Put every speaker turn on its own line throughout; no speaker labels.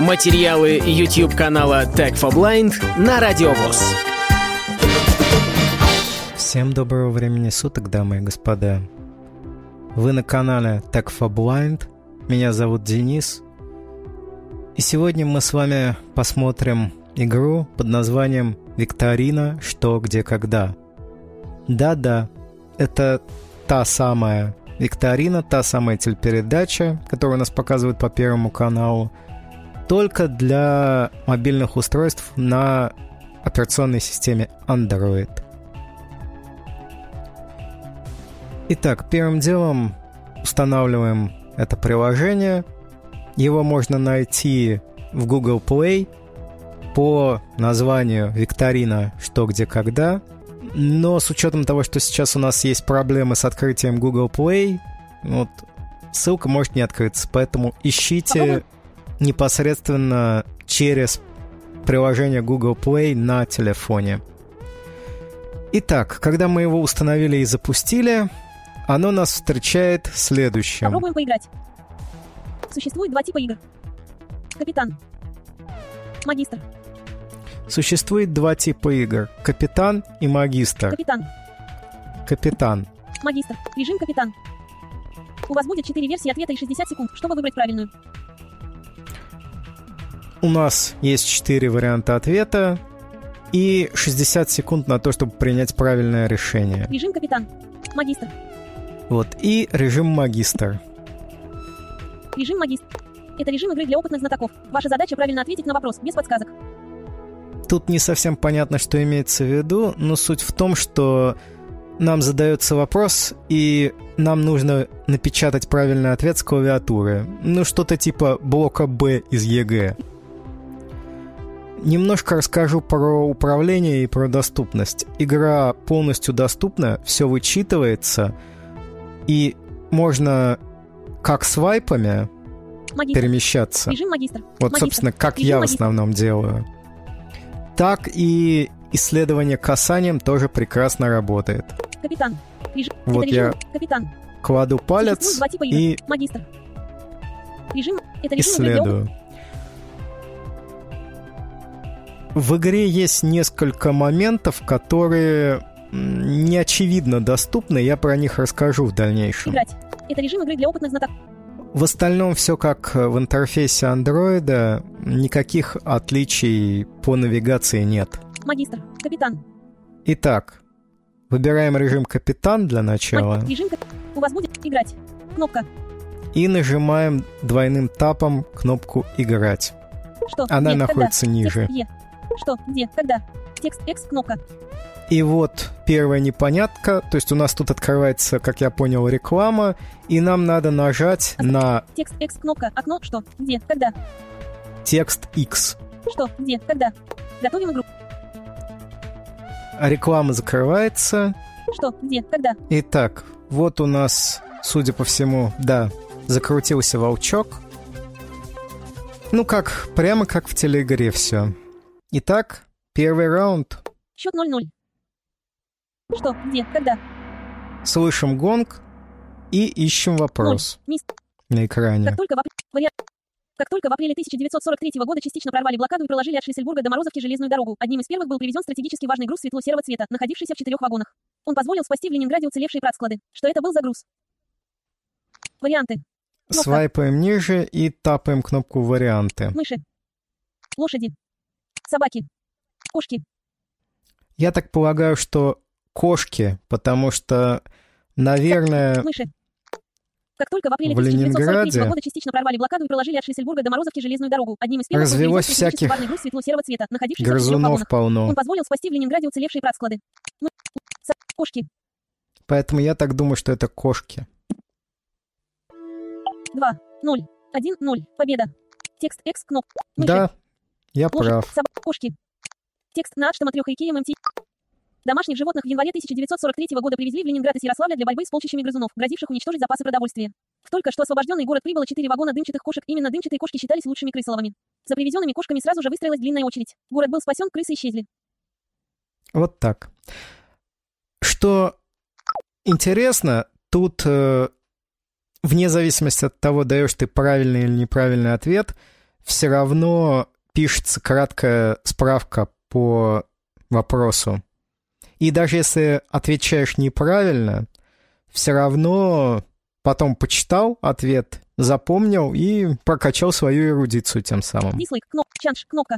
Материалы YouTube канала Tech for Blind на Радиовоз.
Всем доброго времени суток, дамы и господа. Вы на канале Tech for Blind. Меня зовут Денис. И сегодня мы с вами посмотрим игру под названием «Викторина. Что, где, когда». Да-да, это та самая викторина, та самая телепередача, которую нас показывают по Первому каналу, только для мобильных устройств на операционной системе Android. Итак, первым делом устанавливаем это приложение. Его можно найти в Google Play по названию «Викторина. Что, где, когда». Но с учетом того, что сейчас у нас есть проблемы с открытием Google Play, вот, ссылка может не открыться, поэтому ищите непосредственно через приложение Google Play на телефоне. Итак, когда мы его установили и запустили, оно нас встречает следующим.
Попробуем поиграть. Существует два типа игр. Капитан. Магистр.
Существует два типа игр. Капитан и магистр.
Капитан.
Капитан.
Магистр. Режим капитан. У вас будет 4 версии ответа и 60 секунд, чтобы выбрать правильную.
У нас есть 4 варианта ответа и 60 секунд на то, чтобы принять правильное решение.
Режим капитан. Магистр.
Вот. И режим магистр.
Режим магистр. Это режим игры для опытных знатоков. Ваша задача правильно ответить на вопрос, без подсказок.
Тут не совсем понятно, что имеется в виду, но суть в том, что нам задается вопрос, и нам нужно напечатать правильный ответ с клавиатуры. Ну, что-то типа блока Б из ЕГЭ. Немножко расскажу про управление и про доступность. Игра полностью доступна, все вычитывается, и можно как свайпами
Магистр.
перемещаться.
Режим магистр.
Вот,
Магистр.
собственно, как
Режим
я в
магистр.
основном делаю. Так и исследование касанием тоже прекрасно работает.
Капитан. Режим.
Вот
режим.
я
Капитан.
Кладу палец
типа
и
Магистр. Режим. Это режим игры для
В игре есть несколько моментов, которые м, не очевидно доступны, я про них расскажу в дальнейшем.
Играть. Это режим игры для опытных знатоков.
В остальном все как в интерфейсе андроида, никаких отличий по навигации нет.
Магистр. Капитан.
Итак, выбираем режим капитан для
Маг-
начала
Режим кап- У вас будет играть. Кнопка.
и нажимаем двойным тапом кнопку «Играть».
Что?
Она
где,
находится
когда?
ниже.
Текст Е. Что? Где? Когда? Текст X кнопка.
И вот первая непонятка, то есть у нас тут открывается, как я понял, реклама, и нам надо нажать на
Текст X кнопка. Окно. Что? Где? Когда?
текст X.
Что? Где? Когда? Готовим игру.
А Реклама закрывается.
Что? Где? Когда?
Итак, вот у нас, судя по всему, да, закрутился волчок. Ну как, прямо как в телеигре все. Итак, первый раунд.
Счет 0-0. Что? Где? Когда?
Слышим гонг и ищем вопрос на экране.
Как только в, апр- вариант- как только в апреле 1943 года частично прорвали блокаду и проложили от Шлиссельбурга до Морозовки железную дорогу, одним из первых был привезен стратегически важный груз светло-серого цвета, находившийся в четырех вагонах. Он позволил спасти в Ленинграде уцелевшие пратсклады. Что это был за груз? Варианты. кнопка.
Свайпаем ниже и тапаем кнопку «Варианты».
Мыши. Лошади. Собаки. Кошки.
Я так полагаю, что кошки, потому что, наверное,
Мыши. Как только в апреле
в
1943
Ленинграде
года частично прорвали блокаду и проложили от Шлиссельбурга до Морозовки железную дорогу, одним из первых
Развелось всяких
груз светло-серого цвета, находившийся в четырех
грызунов
вагонах.
полно.
Он позволил спасти в Ленинграде уцелевшие пратсклады. Мы- со- Кошки.
Поэтому я так думаю, что это кошки.
2, 0, 1, 0. Победа. Текст X кноп. Мыши.
Да, я
Лошадь.
прав.
Соб... Кошки. Текст на штаматрёх Икея ММТ. Домашних животных в январе 1943 года привезли в Ленинград из Ярославля для борьбы с полчищами грызунов, грозивших уничтожить запасы продовольствия. В только что освобожденный город прибыло 4 вагона дымчатых кошек. Именно дымчатые кошки считались лучшими крысоловами. За привезенными кошками сразу же выстроилась длинная очередь. Город был спасен, крысы исчезли.
Вот так. Что интересно, тут э, вне зависимости от того, даешь ты правильный или неправильный ответ, все равно пишется краткая справка по вопросу. И даже если отвечаешь неправильно, все равно потом почитал ответ, запомнил и прокачал свою эрудицию тем самым.
Кнопка.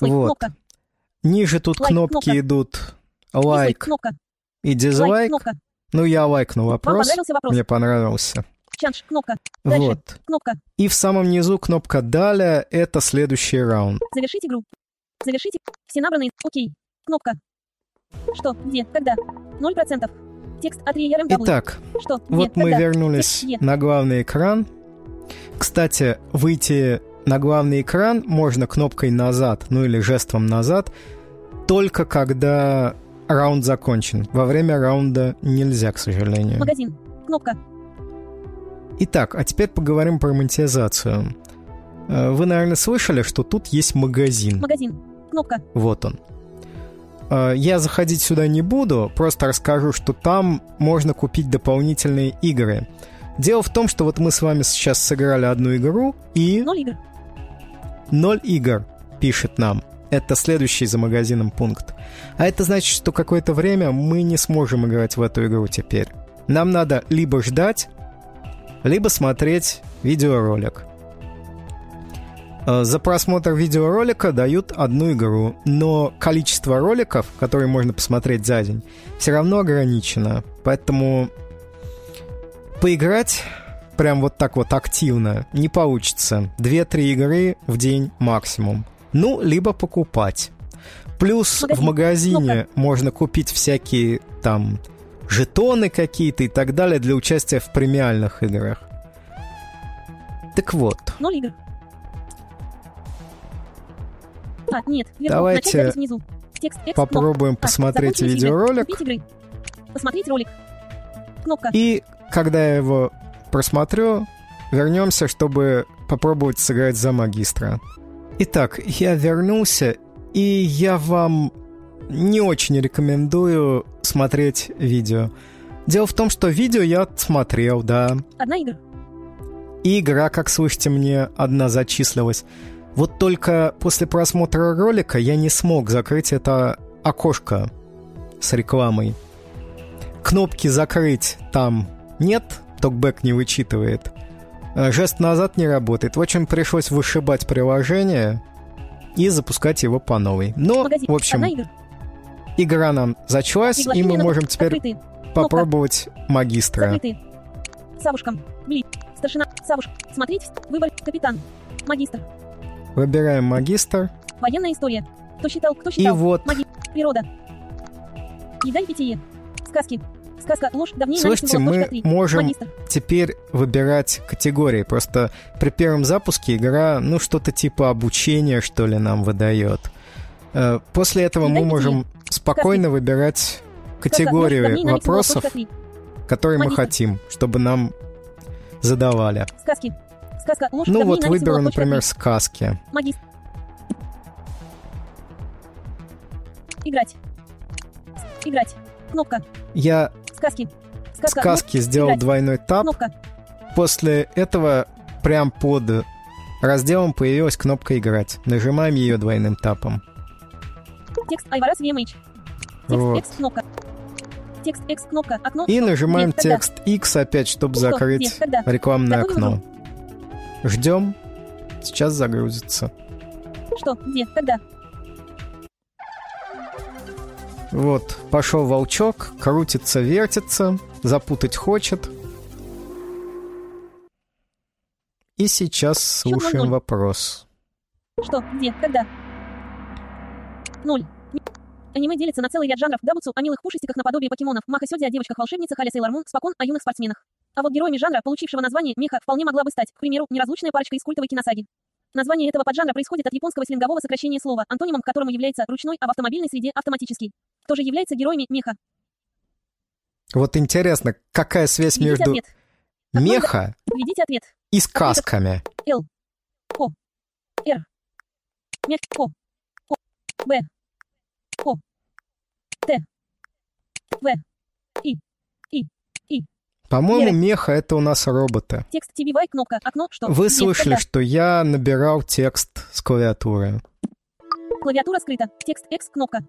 Вот.
кнопка.
Ниже тут
Лайк,
кнопки
кнопка.
идут лайк
кнопка.
и
Лайк,
дизлайк.
кнопка.
Ну, я лайкнул вопрос? Мне понравился.
Change, кнопка. Дальше.
Вот.
Кнопка.
И в самом низу кнопка «Далее» — это следующий раунд.
Завершить игру. Завершите. Все набранные. Окей. Кнопка. Что? Где? Когда? Ноль процентов. Текст от ERMW.
Итак,
Что? Где?
вот мы
Когда?
вернулись
Где?
на главный экран. Кстати, выйти на главный экран можно кнопкой «Назад», ну или жестом «Назад», только когда раунд закончен. Во время раунда нельзя, к сожалению.
Магазин. Кнопка.
Итак, а теперь поговорим про монетизацию. Э, Вы, наверное, слышали, что тут есть магазин.
Магазин. Кнопка.
Вот он. Э, Я заходить сюда не буду, просто расскажу, что там можно купить дополнительные игры. Дело в том, что вот мы с вами сейчас сыграли одну игру, и
Ноль игр.
0 игр пишет нам. Это следующий за магазином пункт. А это значит, что какое-то время мы не сможем играть в эту игру теперь. Нам надо либо ждать, либо смотреть видеоролик. Э, За просмотр видеоролика дают одну игру, но количество роликов, которые можно посмотреть за день, все равно ограничено. Поэтому поиграть прям вот так вот активно не получится. Две-три игры в день максимум. Ну, либо покупать. Плюс
Магазин.
в магазине можно купить всякие там жетоны какие-то и так далее для участия в премиальных играх. Так вот,
Ноль игр. А, нет. Вверху.
Давайте
внизу. Текст. Экс.
попробуем
кнопка. А,
посмотреть
игры.
видеоролик.
Посмотреть ролик. Кнопка.
И когда я его просмотрю, вернемся, чтобы попробовать сыграть за магистра. Итак, я вернулся, и я вам не очень рекомендую смотреть видео. Дело в том, что видео я смотрел, да.
Одна игра.
И игра, как слышите, мне одна зачислилась. Вот только после просмотра ролика я не смог закрыть это окошко с рекламой. Кнопки «Закрыть» там нет, токбэк не вычитывает. Э, Жест назад не работает. В общем, пришлось вышибать приложение и запускать его по новой. Но,
Магазин.
в общем,
Одна игра.
Игра нам зачлась, и мы можем теперь
Открытые.
попробовать магистра.
Закрытые. Савушкам. Бли. Старшина. Савуш. Смотреть. Выбор. Капитан. Магистр.
Выбираем магистр.
Военная история. Кто считал, кто
И
считал.
вот
Маги. Природа. Еда и питье. Сказки. Сказка. Ложь. Давнее
Слушайте, мы можем
Магистр.
теперь выбирать категории. Просто при первом запуске игра, ну, что-то типа обучения, что ли, нам выдает. Э, После этого мы можем спокойно выбирать категории вопросов, которые мы хотим, чтобы нам задавали. Ну вот выберу, например, сказки.
Играть. Играть. Кнопка.
Я
Сказки. Сказка.
сказки сделал
играть.
двойной тап.
Кнопка.
После этого прям под разделом появилась кнопка «Играть». Нажимаем ее двойным тапом.
Текст Айварас VMH. Текст
Вот.
X кнопка. Текст X кнопка. Окно.
И нажимаем?
Когда?
текст X опять, чтобы
Что?
закрыть?
Когда?
рекламное
Готовим
окно. Ждем. Сейчас загрузится.
Что? Где? Когда?
Вот, пошел волчок, крутится, вертится, запутать хочет. И сейчас слушаем
0-0.
вопрос.
Что? Где? Когда? Ноль. Ни- Аниме делится на целый ряд жанров. Дабуцу о милых пушистиках наподобие покемонов. Маха Сёдзи о девочках-волшебницах Аля Сейлор Мун. Спокон о юных спортсменах. А вот героями жанра, получившего название Меха, вполне могла бы стать, к примеру, неразлучная парочка из культовой киносаги. Название этого поджанра происходит от японского слингового сокращения слова, антонимом к которому является ручной, а в автомобильной среде автоматический. Кто же является героями Меха?
Вот интересно, какая связь
Введите
между
ответ.
Меха
Введите ответ.
и сказками?
Л. О. Р. Мех. О. О. Б. О. Т. В. И. И. И.
По-моему, меха это у нас роботы.
Текст TBY, кнопка, окно, что?
Вы
Нет,
слышали,
когда?
что я набирал текст с клавиатуры.
Клавиатура скрыта. Текст X, кнопка.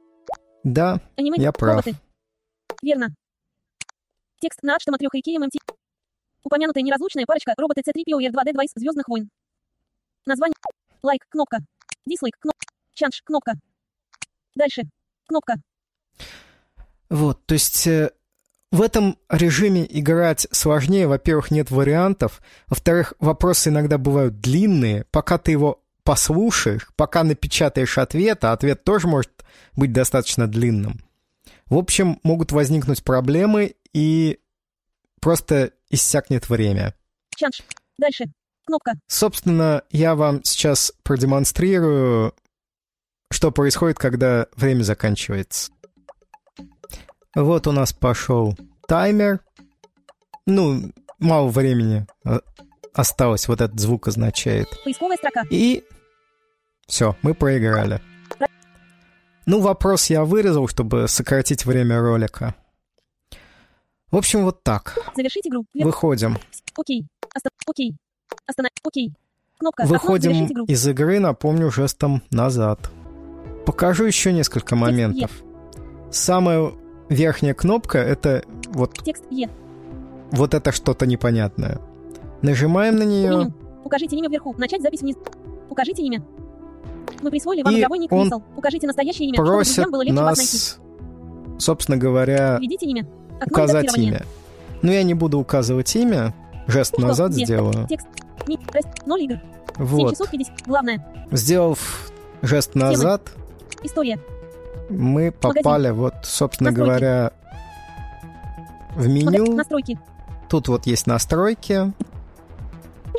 Да,
Аниме,
Я прав.
роботы. Верно. Текст на матрёха Икея ММТ. Упомянутая неразлучная парочка роботы C3PO R2D2 из Звездных войн. Название. Лайк, кнопка. Дислайк, кнопка. Чанш, кнопка. Дальше. Кнопка.
Вот, то есть э, в этом режиме играть сложнее. Во-первых, нет вариантов. Во-вторых, вопросы иногда бывают длинные. Пока ты его послушаешь, пока напечатаешь ответ, а ответ тоже может быть достаточно длинным. В общем, могут возникнуть проблемы и просто иссякнет время.
Чанш. Дальше. Кнопка.
Собственно, я вам сейчас продемонстрирую, что происходит, когда время заканчивается. Вот у нас пошел таймер. Ну, мало времени э, осталось, вот этот звук означает.
Поисковая строка.
И все, мы проиграли. Ну, вопрос я вырезал, чтобы сократить время ролика. В общем, вот так.
Завершить игру. Вверх.
Выходим.
Окей. Оста... Окей. Остановить. Окей. Кнопка.
Выходим
игру.
из игры, напомню, жестом назад. Покажу еще несколько моментов. Самая верхняя кнопка — это вот,
Текст Е.
вот это что-то непонятное. Нажимаем на нее,
Меню. Укажите имя вверху. Начать запись вниз. Укажите имя. Мы присвоили вам игровой ник. Укажите настоящее имя, чтобы
просит
друзьям было легче вас найти.
нас, собственно говоря,
Введите имя. Окно
указать имя. Но я не буду указывать имя, жест
Что?
назад
Где?
сделаю.
Текст. Ноль игр. 7
Вот.
часов 50. Главное.
Сделав жест назад,
История.
мы попали вот, собственно
Настройки.
говоря, в меню.
Настройки.
Тут вот есть настройки.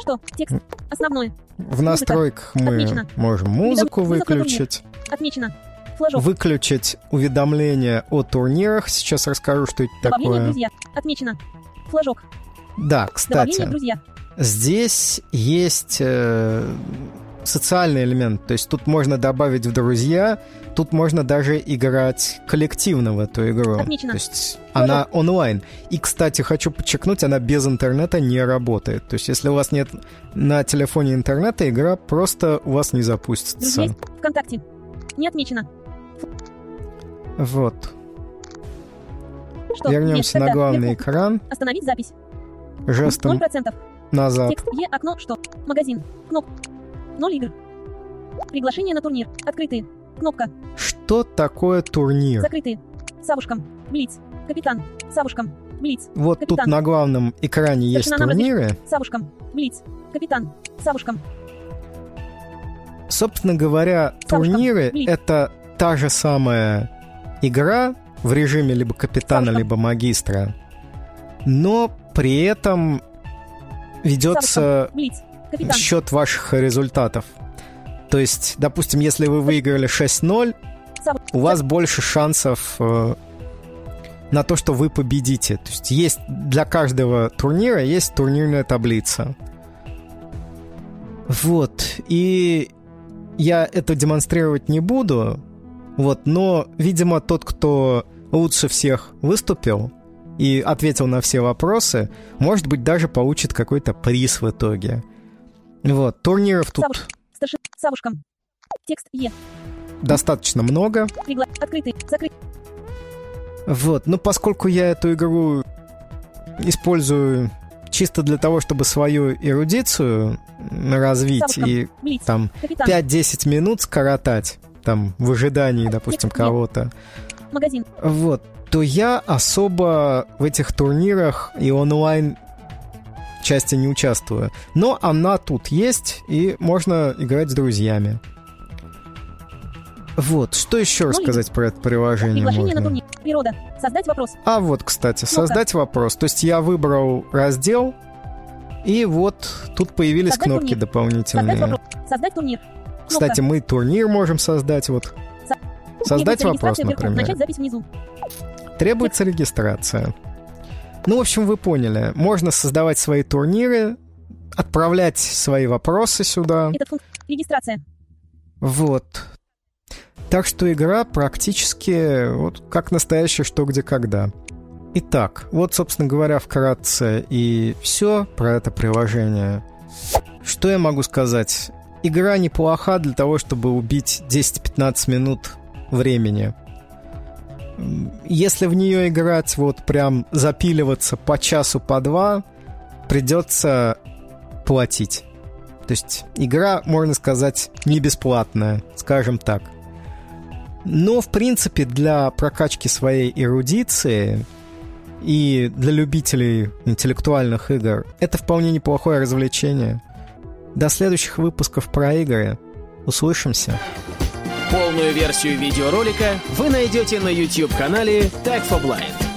Что? Текст. Основное.
В настройках мы
Отмечено.
можем музыку
Музыка
выключить,
Отмечено. Флажок.
выключить уведомления о турнирах. Сейчас расскажу, что это
Добавление
такое.
друзья. Отмечено. Флажок.
Да,
Добавление
кстати,
друзья.
здесь есть э, социальный элемент. То есть тут можно добавить в друзья, тут можно даже играть коллективно в эту игру.
Отлично.
То есть Тоже. она онлайн. И, кстати, хочу подчеркнуть, она без интернета не работает. То есть если у вас нет на телефоне интернета, игра просто у вас не запустится.
Друзей ВКонтакте. Не отмечено.
Вот.
Что?
Вернемся
Нет,
на главный
вверху.
экран.
Остановить запись.
Жестом.
0%.
Назад.
Текст Е, окно, что? Магазин. Кноп. Ноль игр. Приглашение на турнир. Открытые. Кнопка.
Что такое турнир?
Закрытые. Савушкам. Блиц. Капитан. Савушкам. Блиц.
Вот
Капитан.
тут на главном экране есть турниры.
Савушкам. Блиц. Капитан. Савушкам.
Собственно говоря,
Савушком.
турниры
Блиц.
это та же самая игра в режиме либо капитана,
Савушком.
либо магистра, но при этом ведется
Савушком. Блиц. Капитан.
счет ваших результатов. То есть, допустим, если вы выиграли 6-0,
Саву-
у вас больше шансов э, на то, что вы победите. То есть есть для каждого турнира есть турнирная таблица. Вот. И я это демонстрировать не буду. Вот, но, видимо, тот, кто лучше всех выступил и ответил на все вопросы, может быть, даже получит какой-то приз в итоге. Вот, турниров тут
Савуш. Старшин. Савушкам. Текст Е.
достаточно много.
Пригла... Открытый. Закрыт.
Вот, но поскольку я эту игру использую чисто для того, чтобы свою эрудицию развить
Савушкам.
и
Блиц.
там
Капитан.
5-10 минут скоротать, там, в ожидании, допустим, кого-то,
Магазин.
вот, то я особо в этих турнирах и онлайн части не участвую. Но она тут есть, и можно играть с друзьями. Вот, что еще
Ну и-
рассказать про это приложение
Приглашение на
можно?
турнир. Природа. Создать вопрос.
А вот, кстати, создать вопрос. То есть я выбрал раздел, и вот тут появились
Создать
кнопки
турнир. Создать
дополнительные.
вопрос. Создать турнир. Кнопка.
Кстати, мы турнир можем создать. Вот создать
Требуется
вопрос, например.
Начать запись внизу.
Требуется регистрация. Ну, в общем, вы поняли. Можно создавать свои турниры, отправлять свои вопросы сюда.
Этот функт. Регистрация.
Вот. Так что игра практически вот как настоящая что где когда. Итак, вот, собственно говоря, вкратце и все про это приложение. Что я могу сказать? Игра неплоха для того, чтобы убить 10-15 минут времени. Если в нее играть, вот прям запиливаться по часу, по два, придется платить. То есть игра, можно сказать, не бесплатная, скажем так. Но, в принципе, для прокачки своей эрудиции и для любителей интеллектуальных игр это вполне неплохое развлечение. До следующих выпусков про игры. Услышимся.
Полную версию видеоролика вы найдете на YouTube-канале Tag for Blind.